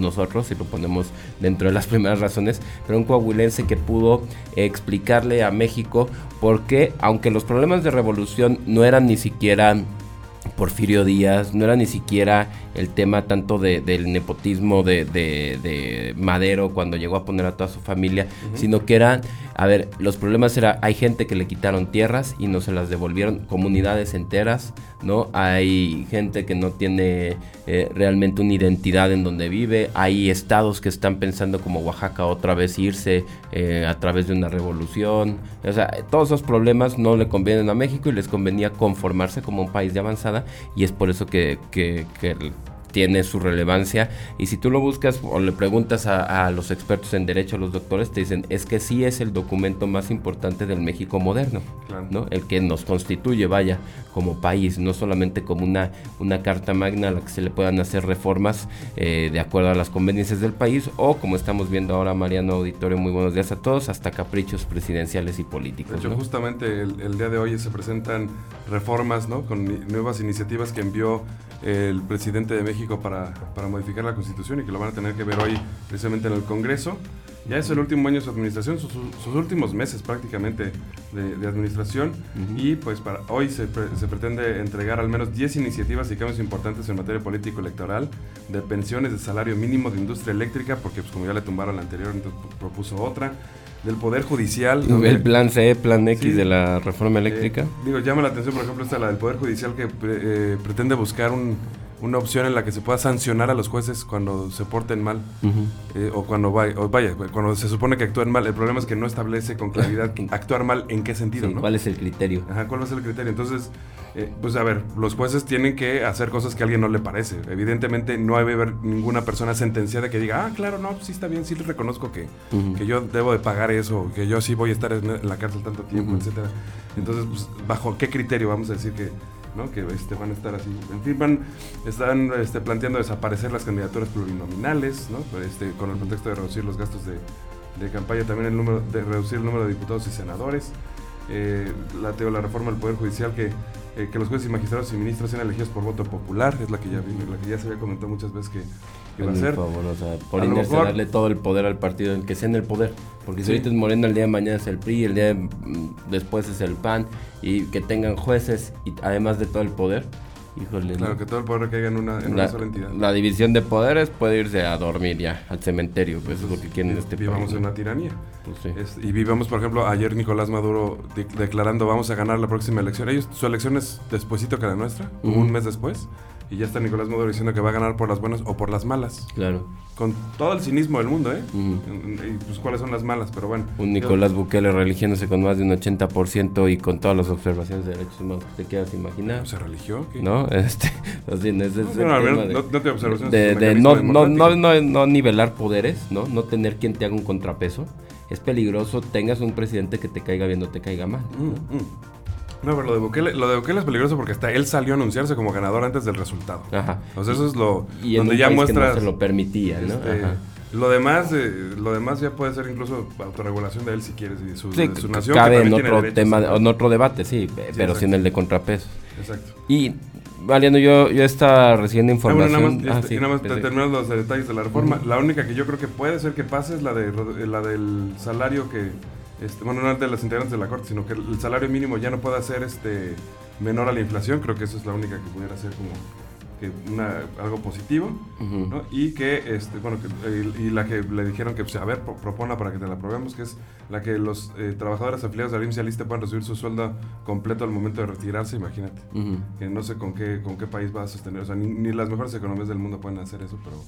somos nosotros, y lo ponemos dentro de las primeras razones, pero un coahuilense que pudo explicarle a México por qué, aunque los problemas de revolución no eran ni siquiera Porfirio Díaz, no era ni siquiera el tema tanto de, del nepotismo de, de, Madero cuando llegó a poner a toda su familia, sino que eran, a ver, los problemas era, hay gente que le quitaron tierras y no se las devolvieron, comunidades enteras, ¿no? Hay gente que no tiene eh, realmente una identidad en donde vive, hay estados que están pensando como Oaxaca otra vez irse eh, a través de una revolución, o sea, todos esos problemas no le convienen a México y les convenía conformarse como un país de avanzada y es por eso que, que, que tiene su relevancia. Y si tú lo buscas o le preguntas a, los expertos en derecho, a los doctores, te dicen, es que sí es el documento más importante del México moderno, ¿no? El que nos constituye, vaya, como país, no solamente como una, una carta magna a la que se le puedan hacer reformas eh, de acuerdo a las conveniencias del país, o como estamos viendo ahora, Mariano Auditorio, muy buenos días a todos, hasta caprichos presidenciales y políticos. De hecho, justamente el, el, día de hoy se presentan reformas, ¿no? Con nuevas iniciativas que envió el presidente de México para, para, modificar la constitución y que lo van a tener que ver hoy precisamente en el Congreso. Ya es el último año de su administración, sus, últimos meses prácticamente de, administración. Y pues para hoy se, se, pretende entregar al menos 10 iniciativas y cambios importantes en materia político-electoral, de pensiones, de salario mínimo, de industria eléctrica, porque pues como ya le tumbaron la anterior, entonces propuso otra, del Poder Judicial. El plan C, plan X de la reforma eh, eléctrica. digo, llama la atención, por ejemplo, esta la del Poder Judicial que eh, pretende buscar un, una opción en la que se pueda sancionar a los jueces cuando se porten mal eh, o cuando vaya, o vaya, cuando se supone que actúan mal. El problema es que no establece con claridad actuar mal en qué sentido, ¿Cuál es el criterio? Ajá, ¿cuál es el criterio? Entonces, eh, pues a ver, los jueces tienen que hacer cosas que a alguien no le parece. Evidentemente no debe haber ninguna persona sentenciada que diga, ah, claro, no, sí está bien, sí le reconozco que, que yo debo de pagar eso, que yo sí voy a estar en la cárcel tanto tiempo, etcétera. Entonces, pues, ¿bajo qué criterio vamos a decir que ¿no? que este, van a estar así. En fin, van, están este, planteando desaparecer las candidaturas plurinominales, ¿no? este, con el contexto de reducir los gastos de, de, campaña, también el número, de reducir el número de diputados y senadores. Eh, la, la reforma del Poder Judicial que, eh, que los jueces y magistrados y ministros sean elegidos por voto popular, es la que ya, la que ya se había comentado muchas veces que, por o darle todo el poder al partido en que sea en el poder. Porque si ahorita es Morena, el día de mañana es el PRI, el día después es el PAN, y que tengan jueces y además de todo el poder. Híjole, claro, que todo el poder caiga en, una, en una, sola entidad. La división de poderes puede irse a dormir ya, al cementerio, pues eso es lo que quieren este Vivamos en una tiranía. Pues y vivamos, por ejemplo, ayer Nicolás Maduro declarando vamos a ganar la próxima elección. Ellos, su elección es despuesito que la nuestra, un mes después. Y ya está Nicolás Maduro diciendo que va a ganar por las buenas o por las malas. Claro. Con todo el cinismo del mundo, ¿eh? Y pues cuáles son las malas, pero bueno. Un Nicolás Bukele religiéndose con más de un 80% y con todas las observaciones de derechos humanos que te quieras imaginar. ¿Se religió? ¿No? Este, así, no, no, no, te observaciones. De, no, no, no, no, nivelar poderes, ¿no? No tener quien te haga un contrapeso. Es peligroso, tengas un presidente que te caiga bien o te caiga mal. Mm, mm. No, pero lo de Bukele, lo de Bukele es peligroso porque hasta él salió a anunciarse como ganador antes del resultado. Ajá. O sea, eso es lo y donde ya muestra se lo permitía, ¿no? Este, Ajá. Lo demás, eh, lo demás ya puede ser incluso autorregulación de él si quieres y su, sí, de su nación. Cabe en otro tema, en otro debate, sí, pero sin el de contrapeso. Exacto. Y Valiendo, yo, yo estaba recibiendo información. Ah, bueno, nada más, este, ah, nada más terminando los detalles de la reforma. La única que yo creo que puede ser que pase es la de la del salario que este, bueno, no de las integrantes de la Corte, sino que el salario mínimo ya no pueda ser este, menor a la inflación, creo que eso es la única que pudiera ser como que una, algo positivo, ¿no? y que, este, bueno, y, la que le dijeron que, pues, a ver, propona para que te la probemos, que es la que los eh, trabajadores afiliados al IMSS puedan recibir su sueldo completo al momento de retirarse, imagínate, que no sé con qué, con qué país va a sostener, o sea, ni, ni las mejores economías del mundo pueden hacer eso, pero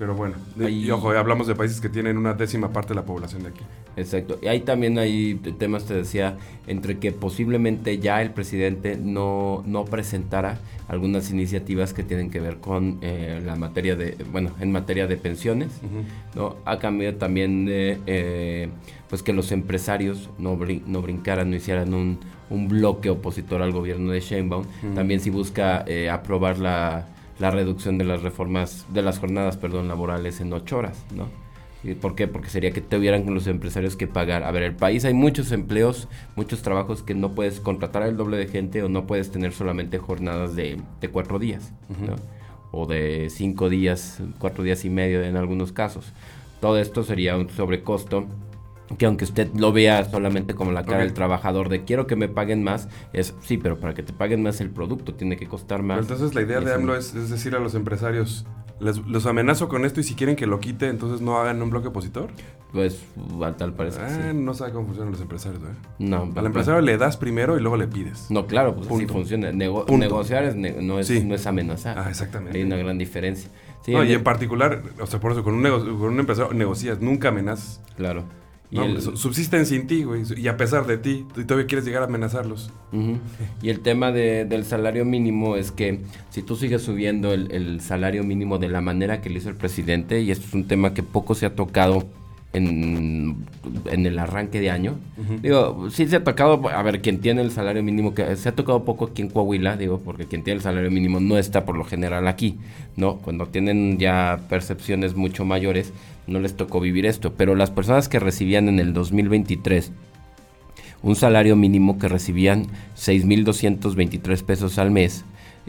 pero bueno, y ojo, hablamos de países que tienen una décima parte de la población de aquí. Exacto. Y ahí también hay temas, te decía, entre que posiblemente ya el presidente no, no presentara algunas iniciativas que tienen que ver con eh, la materia de, bueno, en materia de pensiones, ¿no? Ha cambiado también de, eh, pues que los empresarios no, no brincaran, no hicieran un, un bloque opositor al gobierno de Sheinbaum. También si busca eh, aprobar la la reducción de las reformas, de las jornadas, perdón, laborales en ocho horas, ¿no? ¿Y ¿Por qué? Porque sería que tuvieran los empresarios que pagar. A ver, el país hay muchos empleos, muchos trabajos que no puedes contratar el doble de gente o no puedes tener solamente jornadas de, cuatro días, ¿no? o de cinco días, cuatro días y medio en algunos casos. Todo esto sería un sobrecosto que aunque usted lo vea solamente como la cara del trabajador de quiero que me paguen más, es sí, pero para que te paguen más el producto tiene que costar más. entonces la idea de AMLO es, decir a los empresarios, les, los amenazo con esto y si quieren que lo quite, entonces no hagan un bloque opositor. Pues tal parece ah, No sabe cómo funcionan los empresarios, ¿eh? No. Al empresario le das primero y luego le pides. No, claro, pues así funciona. negociar es no, es, no es amenazar. Ah, exactamente. Hay una gran diferencia. no, y en particular, o sea, por eso, con un, con un empresario negocias, nunca amenazas. Claro. Y subsisten sin ti, güey, y a pesar de ti, tú todavía quieres llegar a amenazarlos. Y el tema del salario mínimo es que si tú sigues subiendo el, el, salario mínimo de la manera que lo hizo el presidente, y esto es un tema que poco se ha tocado en, en el arranque de año. Digo, sí se ha tocado, a ver, quien tiene el salario mínimo, que se ha tocado poco aquí en Coahuila, digo, porque quien tiene el salario mínimo no está por lo general aquí, ¿no? Cuando tienen ya percepciones mucho mayores, no les tocó vivir esto. Pero las personas que recibían en el 2023 un salario mínimo que recibían 6.223 pesos al mes,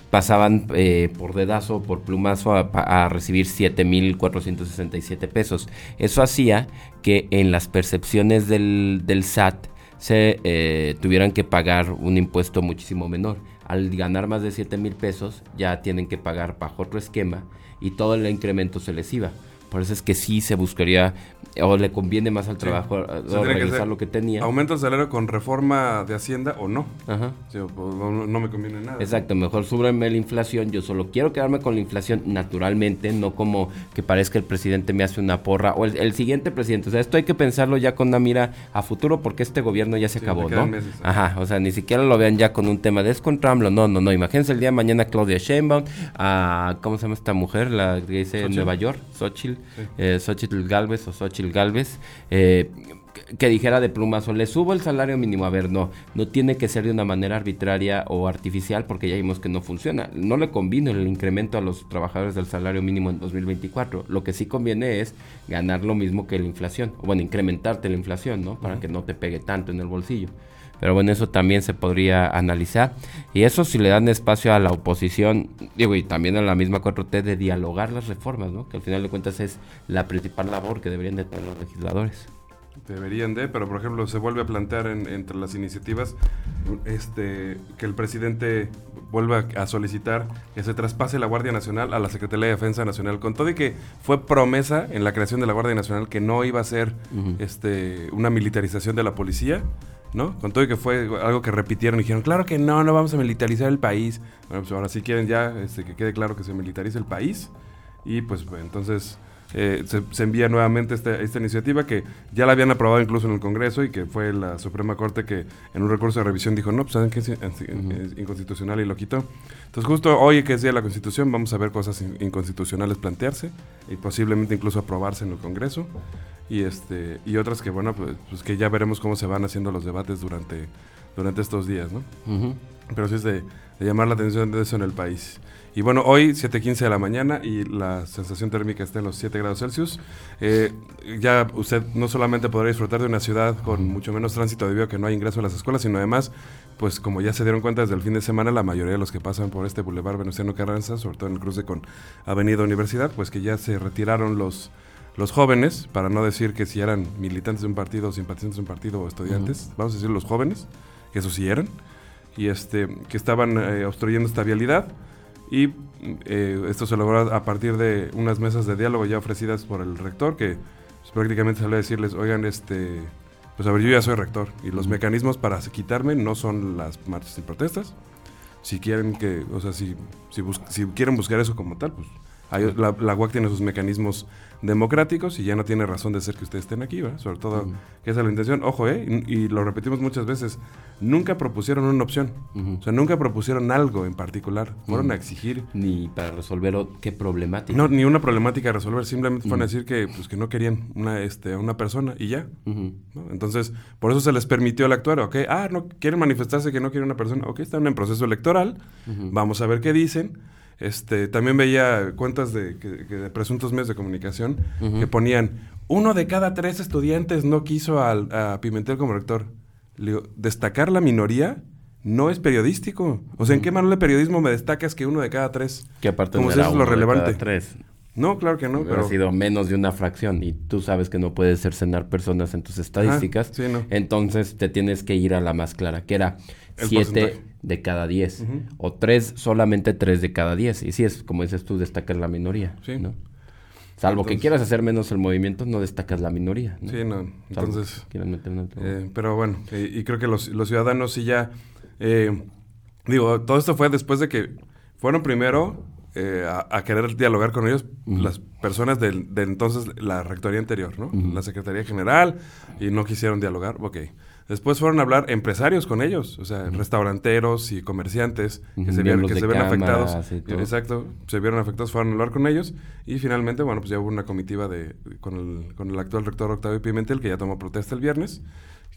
pasaban eh, por dedazo, por plumazo a, a recibir 7.467 pesos. Eso hacía que en las percepciones del, del SAT se eh, tuvieran que pagar un impuesto muchísimo menor. Al ganar más de 7 mil pesos ya tienen que pagar bajo otro esquema y todo el incremento se les iba. Por eso es que sí se buscaría o le conviene más al trabajo realizar lo que tenía. ¿Aumenta el salario con reforma de Hacienda o no? Ajá. Pues, no, me conviene nada. Exacto, mejor súbreme la inflación. Yo solo quiero quedarme con la inflación naturalmente, no como que parezca el presidente me hace una porra o el, siguiente presidente. O sea, esto hay que pensarlo ya con una mira a futuro porque este gobierno ya se acabó, ¿no? Ajá, o sea, ni siquiera lo vean ya con un tema de es contra No, no, no. Imagínense el día de mañana Claudia Sheinbaum, a, ¿cómo se llama esta mujer? La que dice Nueva York, Xochitl, eh, Xochitl Galvez o Xochitl Galvez, eh, que dijera de plumazo, le subo el salario mínimo. A ver, no, no tiene que ser de una manera arbitraria o artificial porque ya vimos que no funciona. No le conviene el incremento a los trabajadores del salario mínimo en 2024. Lo que sí conviene es ganar lo mismo que la inflación, o bueno, incrementarte la inflación, ¿no? Para que no te pegue tanto en el bolsillo. Pero bueno, eso también se podría analizar. Y eso si le dan espacio a la oposición, digo, y también a la misma 4T de dialogar las reformas, ¿no? Que al final de cuentas es la principal labor que deberían de tener los legisladores. Deberían de, pero por ejemplo se vuelve a plantear entre las iniciativas este, que el presidente vuelva a solicitar que se traspase la Guardia Nacional a la Secretaría de Defensa Nacional, con todo y que fue promesa en la creación de la Guardia Nacional que no iba a ser este, una militarización de la policía, ¿no? Con todo y que fue algo que repitieron y dijeron, claro que no, no vamos a militarizar el país. Bueno, pues ahora sí quieren ya este, que quede claro que se militarice el país. Y pues entonces eh, se, envía nuevamente esta, esta, iniciativa que ya la habían aprobado incluso en el Congreso y que fue la Suprema Corte que en un recurso de revisión dijo, no, pues saben que es, inconstitucional y lo quitó. Entonces justo hoy que es día de la Constitución vamos a ver cosas inconstitucionales plantearse y posiblemente incluso aprobarse en el Congreso y este y otras que bueno pues, pues, que ya veremos cómo se van haciendo los debates durante durante estos días, ¿no? Pero sí es de, llamar la atención de eso en el país. Y bueno, hoy 7.15 de la mañana y la sensación térmica está en los 7 grados Celsius. Eh, ya usted no solamente podrá disfrutar de una ciudad con mucho menos tránsito debido a que no hay ingreso a las escuelas, sino además, pues como ya se dieron cuenta desde el fin de semana, la mayoría de los que pasan por este Boulevard Venustiano Carranza, sobre todo en el cruce con Avenida Universidad, pues que ya se retiraron los los jóvenes, para no decir que si eran militantes de un partido, simpatizantes de un partido o estudiantes, vamos a decir los jóvenes, que eso sí eran, y este, que estaban eh, obstruyendo esta vialidad. Y eh, esto se logró a partir de unas mesas de diálogo ya ofrecidas por el rector, que pues, prácticamente salió a decirles, oigan, este, pues a ver, yo ya soy rector, y los mecanismos para quitarme no son las marchas y protestas. Si quieren que, o sea, si, si, si quieren buscar eso como tal, pues la, la, UAC tiene sus mecanismos democráticos y ya no tiene razón de ser que ustedes estén aquí, ¿verdad? Sobre todo, que esa es la intención. Ojo, ¿eh? Y, lo repetimos muchas veces, nunca propusieron una opción. O sea, nunca propusieron algo en particular. Fueron a exigir... Ni para resolver qué problemática. No, ni una problemática a resolver. Simplemente fueron a decir que, pues, que no querían una, este, una persona y ya. Entonces, por eso se les permitió el actuar. Ok, ah, no quieren manifestarse que no quieren una persona. Ok, están en proceso electoral. Vamos a ver qué dicen este, también veía cuentas de, presuntos medios de comunicación que ponían, uno de cada tres estudiantes no quiso al, a Pimentel como rector. destacar la minoría no es periodístico. O sea, ¿en qué manual de periodismo me destacas que uno de cada tres? Que aparte Como si eso es lo de relevante. cada tres. No, claro que no, Hubiera pero... sido menos de una fracción y tú sabes que no puedes cercenar personas en tus estadísticas. sí, no. Entonces te tienes que ir a la más clara, que era El 7 porcentaje. De cada 10 Ujú. o 3, solamente 3 de cada 10. Y sí es, como dices tú, destacas la minoría. Sí. ¿no? Salvo que quieras hacer menos el movimiento, no destacas la minoría. ¿no? Sí, no. Entonces... meter Eh, pero bueno, eh, y creo que los, los ciudadanos sí ya... eh, digo, todo esto fue después de que fueron primero eh, a, a querer dialogar con ellos las personas del, de entonces la rectoría anterior, ¿no? La Secretaría General, y no quisieron dialogar, ok. Después fueron a hablar empresarios con ellos, o sea, restauranteros y comerciantes que se vieron, que se afectados. Exacto, se vieron afectados, fueron a hablar con ellos y finalmente, bueno, pues ya hubo una comitiva de, con, el, con el actual rector Octavio Pimentel que ya tomó protesta el viernes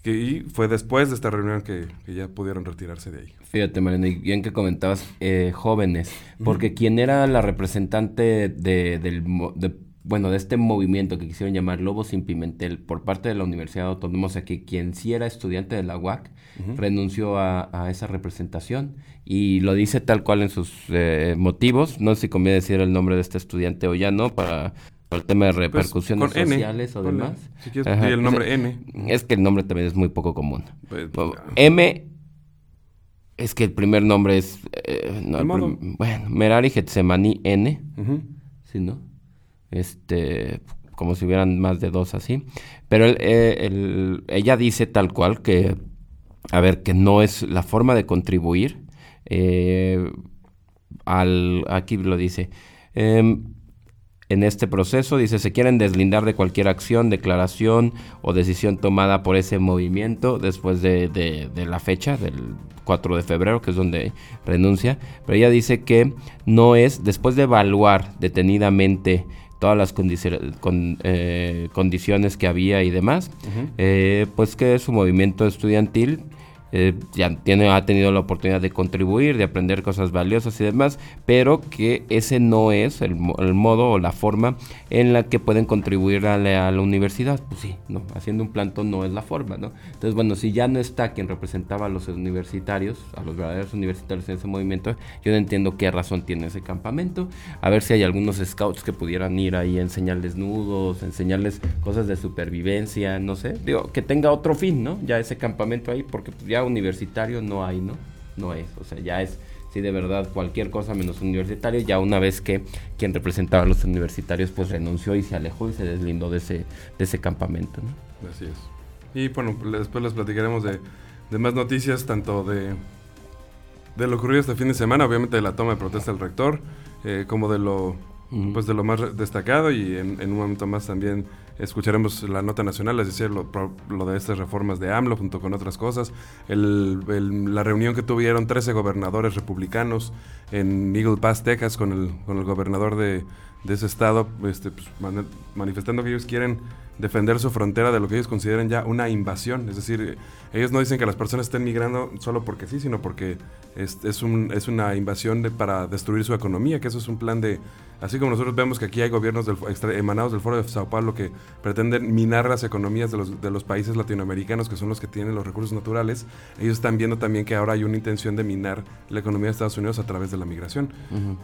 que, y fue después de esta reunión que, que ya pudieron retirarse de ahí. Fíjate, Mariana, y bien que comentabas eh, jóvenes, porque quien era la representante de, del, de- bueno, de este movimiento que quisieron llamar Lobos sin Pimentel por parte de la Universidad Autónoma, o sea, que quien sí era estudiante de la UAC, renunció a, a esa representación y lo dice tal cual en sus eh, motivos, no sé si conviene decir el nombre de este estudiante o ya no, para, para el tema de Pues, repercusiones N, sociales o demás. Si quieres, Ajá, el nombre pues, N. Es que el nombre también es muy poco común. Pues, M. Es que el primer nombre es. eh, no, el prim- bueno, Merari Getsemani N. Ujú. ¿Sí, no? Este. Como si hubieran más de dos así. Pero eh, el- ella dice tal cual que. A ver, que no es la forma de contribuir. eh, al. Aquí lo dice. em, en este proceso, dice, se quieren deslindar de cualquier acción, declaración o decisión tomada por ese movimiento después de, de- de la fecha del 4 de febrero, que es donde renuncia. Pero ella dice que no es, después de evaluar detenidamente todas las condici- con- eh, condiciones que había y demás, eh, pues que su movimiento estudiantil eh, ya tiene, ha tenido la oportunidad de contribuir, de aprender cosas valiosas y demás, pero que ese no es el, el modo o la forma en la que pueden contribuir a la, a la universidad. Pues sí, no, haciendo un plantón no es la forma, ¿no? Entonces, bueno, si ya no está quien representaba a los universitarios, a los verdaderos universitarios en ese movimiento, yo no entiendo qué razón tiene ese campamento. A ver si hay algunos scouts que pudieran ir ahí a enseñarles nudos, enseñarles cosas de supervivencia, no sé. Digo, que tenga otro fin, ¿no? Ya ese campamento ahí, porque pues, ya universitario no hay, ¿no? No es, o sea, ya es, sí, de verdad, cualquier cosa menos universitario, ya una vez que quien representaba a los universitarios pues renunció y se alejó y se deslindó de ese, de ese campamento, ¿no? Así es. Y bueno, después les platicaremos de, de más noticias, tanto de, de lo ocurrido este fin de semana, obviamente de la toma de protesta del rector, eh, como de lo, pues de lo más destacado y en, en un momento más también escucharemos la nota nacional, es decir, lo, lo de estas reformas de AMLO junto con otras cosas, el- la reunión que tuvieron 13 gobernadores republicanos en Eagle Pass, Texas, con el, con el gobernador de, de ese estado, este, pues, mani- manifestando que ellos quieren defender su frontera de lo que ellos consideran ya una invasión. Es decir, ellos no dicen que las personas estén migrando solo porque sí, sino porque es, es, un- es una invasión de- para destruir su economía, que eso es un plan de... Así como nosotros vemos que aquí hay gobiernos del, extra- emanados del Foro de Sao Paulo que pretenden minar las economías de los, de los países latinoamericanos, que son los que tienen los recursos naturales, ellos están viendo también que ahora hay una intención de minar la economía de Estados Unidos a través de la migración.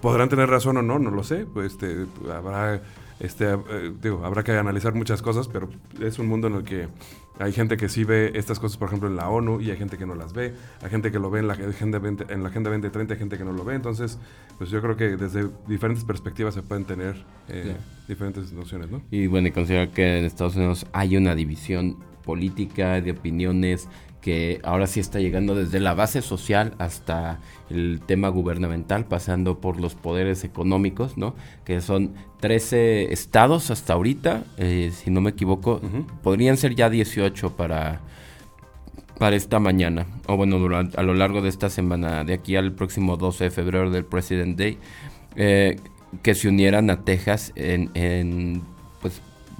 Podrán tener razón o no, no lo sé. Pues, este, habrá, este, eh, digo, habrá que analizar muchas cosas, pero es un mundo en el que hay gente que sí ve estas cosas, por ejemplo, en la ONU y hay gente que no las ve. Hay gente que lo ve en la Agenda 20, en la agenda 2030, hay gente que no lo ve. Entonces, pues yo creo que desde diferentes perspectivas se pueden tener eh, diferentes nociones, ¿no? Y bueno, y considerar que en Estados Unidos hay una división política de opiniones que ahora sí está llegando desde la base social hasta el tema gubernamental, pasando por los poderes económicos, ¿no? Que son 13 estados hasta ahorita, eh, si no me equivoco, podrían ser ya 18 para, para esta mañana, o bueno, durante, a lo largo de esta semana, de aquí al próximo 12 de febrero del President Day, eh, que se unieran a Texas en, en,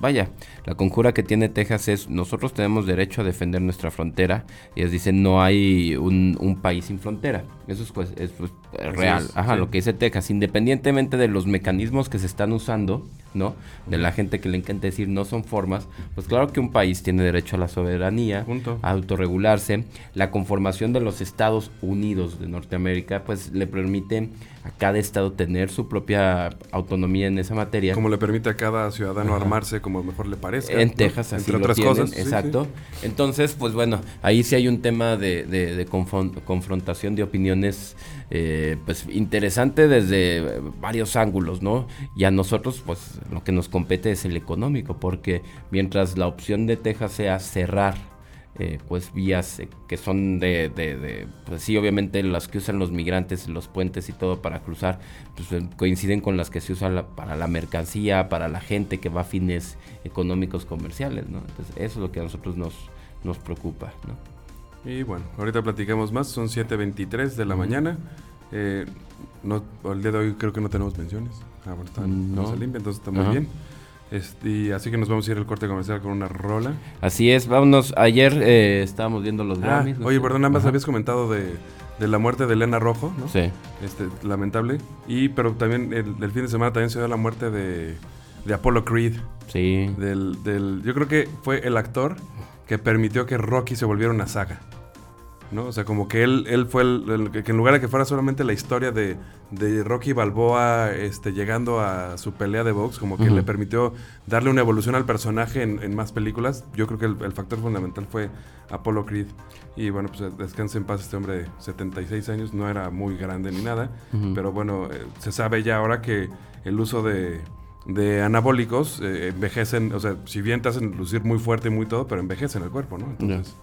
vaya, la conjura que tiene Texas es nosotros tenemos derecho a defender nuestra frontera y ellos dicen no hay un, un país sin frontera. Eso es, pues, es, pues, real. es, Ajá, sí. lo que dice Texas, independientemente de los mecanismos que se están usando ¿no? De la gente que le encanta decir no son formas, pues claro que un país tiene derecho a la soberanía, a autorregularse. La conformación de los Estados Unidos de Norteamérica, pues le permite a cada estado tener su propia autonomía en esa materia. Como le permite a cada ciudadano armarse como mejor le parezca. En Texas, así Entre otras cosas. Exacto. Entonces, pues bueno, ahí sí hay un tema de, de, confrontación de opiniones eh, pues interesante desde varios ángulos, ¿no? Y a nosotros, pues lo que nos compete es el económico, porque mientras la opción de Texas sea cerrar eh, pues vías eh, que son de, de, pues sí, obviamente las que usan los migrantes, los puentes y todo para cruzar, pues eh, coinciden con las que se usan para la mercancía, para la gente que va a fines económicos comerciales, ¿no? Entonces eso es lo que a nosotros nos, nos preocupa, ¿no? Y bueno, ahorita platicamos más, son 7.23 de la mañana. No, el día de hoy creo que no tenemos menciones. Ah, bueno, está, no. se limpia, entonces está muy bien. Este, así que nos vamos a ir al corte comercial con una rola. Así es, vámonos. Ayer eh, estábamos viendo los ah, Grammys. oye, perdón, más habías comentado de, la muerte de Elena Rojo, ¿no? Sí. Este, lamentable. Y, pero también el, fin de semana también se dio la muerte de, de Apollo Creed. Sí. Del, del, yo creo que fue el actor que permitió que Rocky se volviera una saga. ¿No? O sea, como que él, él fue el, que en lugar de que fuera solamente la historia de, de Rocky Balboa este, llegando a su pelea de box, como que le permitió darle una evolución al personaje en, más películas. Yo creo que el, factor fundamental fue Apollo Creed. Y bueno, pues descanse en paz este hombre de 76 años, no era muy grande ni nada, pero bueno, eh, se sabe ya ahora que el uso de, de anabólicos eh, envejecen, o sea, si bien te hacen lucir muy fuerte y muy todo, pero envejecen el cuerpo, ¿no? Entonces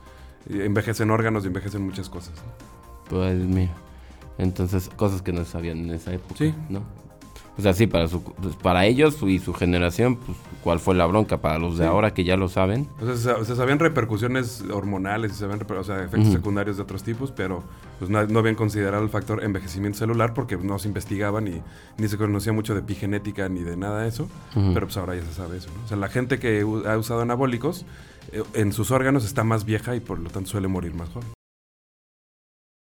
envejecen órganos y envejecen muchas cosas. Pues mira, entonces cosas que no sabían en esa época, sí. ¿no? O sea, sí, para, su, pues, para ellos y su generación, pues, ¿cuál fue la bronca? Para los de ahora que ya lo saben. O sea, se, sabían repercusiones hormonales, se sabían o sea, efectos secundarios de otros tipos, pero pues no, habían considerado el factor envejecimiento celular porque no se investigaban y ni se conocía mucho de epigenética ni de nada de eso, pero pues ahora ya se sabe eso. O sea, la gente que ha usado anabólicos eh, en sus órganos está más vieja y por lo tanto suele morir más joven.